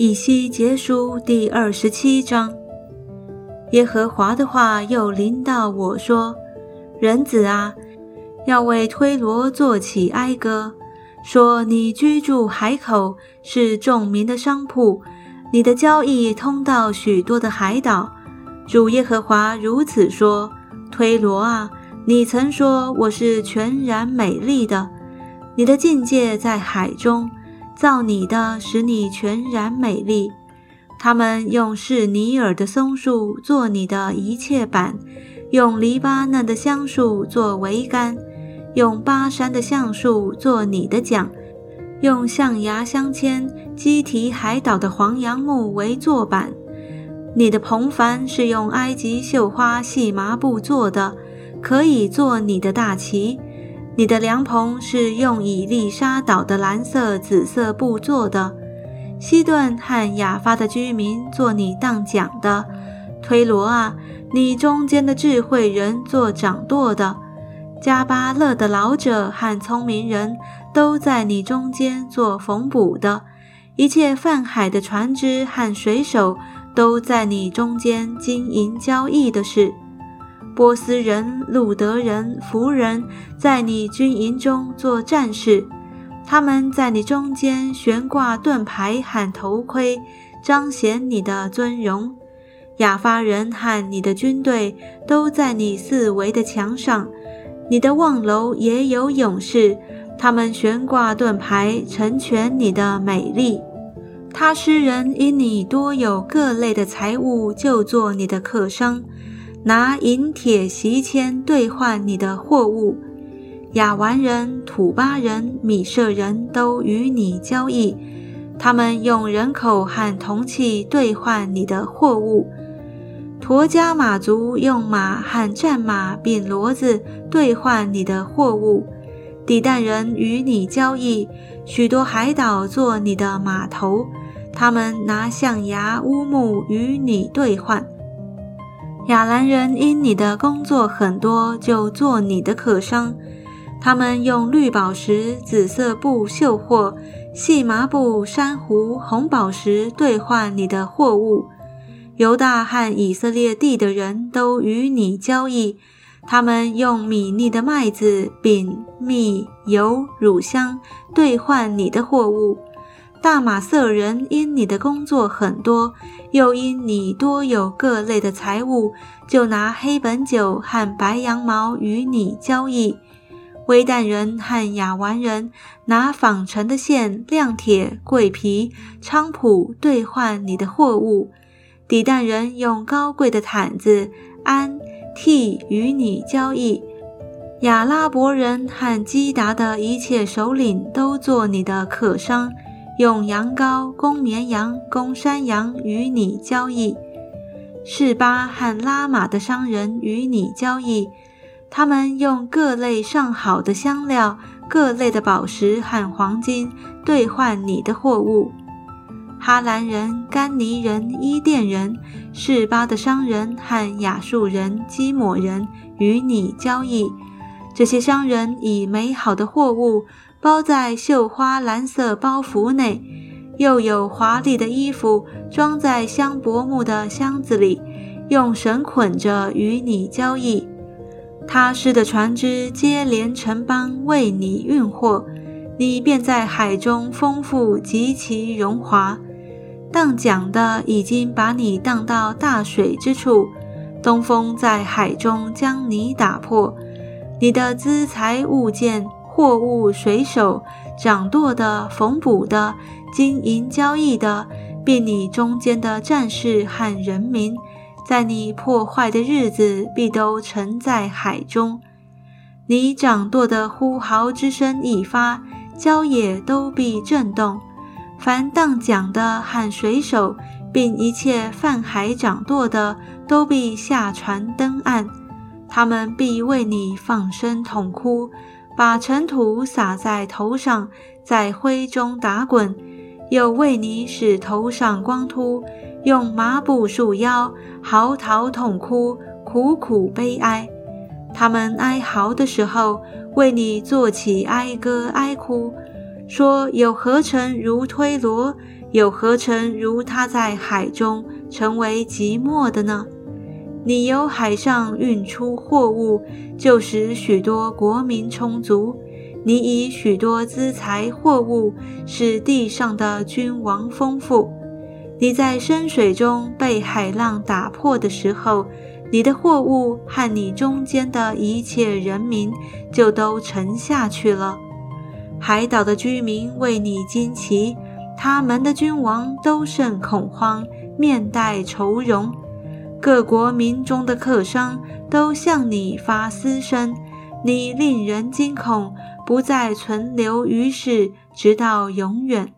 以西结书第二十七章。耶和华的话又临到我说：“人子啊，要为推罗作起哀歌，说你居住海口，是众民的商铺，你的交易通到许多的海岛。主耶和华如此说：推罗啊，你曾说我是全然美丽的，你的境界在海中。”造你的，使你全然美丽。他们用是尼尔的松树做你的一切板，用黎巴嫩的橡树做桅杆，用巴山的橡树做你的桨，用象牙镶嵌基提海岛的黄杨木为坐板。你的蓬帆是用埃及绣花细麻布做的，可以做你的大旗。你的凉棚是用以丽莎岛的蓝色、紫色布做的。西顿和亚发的居民做你当讲的。推罗啊，你中间的智慧人做掌舵的。加巴勒的老者和聪明人都在你中间做缝补的。一切泛海的船只和水手都在你中间经营交易的事。波斯人、路德人、弗人，在你军营中做战士；他们在你中间悬挂盾牌和头盔，彰显你的尊荣。亚发人和你的军队都在你四围的墙上，你的望楼也有勇士，他们悬挂盾牌，成全你的美丽。他诗人因你多有各类的财物，就做你的客商。拿银铁席签兑换你的货物，亚完人、土巴人、米舍人都与你交易，他们用人口和铜器兑换你的货物。驼加马族用马和战马并骡子兑换你的货物。底旦人与你交易，许多海岛做你的码头，他们拿象牙、乌木与你兑换。亚兰人因你的工作很多，就做你的客商。他们用绿宝石、紫色布、绣货、细麻布、珊瑚、红宝石兑换你的货物。犹大和以色列地的人都与你交易，他们用米粒的麦子、饼、蜜、油、乳香兑换你的货物。大马色人因你的工作很多，又因你多有各类的财物，就拿黑本酒和白羊毛与你交易。微旦人和亚完人拿纺成的线、亮铁、桂皮、菖蒲兑换你的货物。底旦人用高贵的毯子、安、替与你交易。亚拉伯人和基达的一切首领都做你的客商。用羊羔、公绵羊、公山羊与你交易，士巴和拉玛的商人与你交易，他们用各类上好的香料、各类的宝石和黄金兑换你的货物。哈兰人、甘尼人、伊甸人、士巴的商人和亚述人、基抹人与你交易，这些商人以美好的货物。包在绣花蓝色包袱内，又有华丽的衣服装在香柏木的箱子里，用绳捆着与你交易。他施的船只接连成帮为你运货，你便在海中丰富极其荣华。荡桨的已经把你荡到大水之处，东风在海中将你打破，你的资财物件。货物、水手、掌舵的、缝补的、经营交易的，并你中间的战士和人民，在你破坏的日子，必都沉在海中。你掌舵的呼号之声一发，郊野都必震动。凡荡桨的和水手，并一切泛海掌舵的，都必下船登岸。他们必为你放声痛哭。把尘土撒在头上，在灰中打滚，又为你使头上光秃，用麻布束腰，嚎啕痛哭，苦苦悲哀。他们哀嚎的时候，为你做起哀歌哀哭，说：“有何成如推罗？有何成如他在海中成为寂寞的呢？你由海上运出货物，就使许多国民充足；你以许多资财货物，使地上的君王丰富。你在深水中被海浪打破的时候，你的货物和你中间的一切人民就都沉下去了。”海岛的居民为你惊奇，他们的君王都甚恐慌，面带愁容。各国民中的客商都向你发私声，你令人惊恐，不再存留于世，直到永远。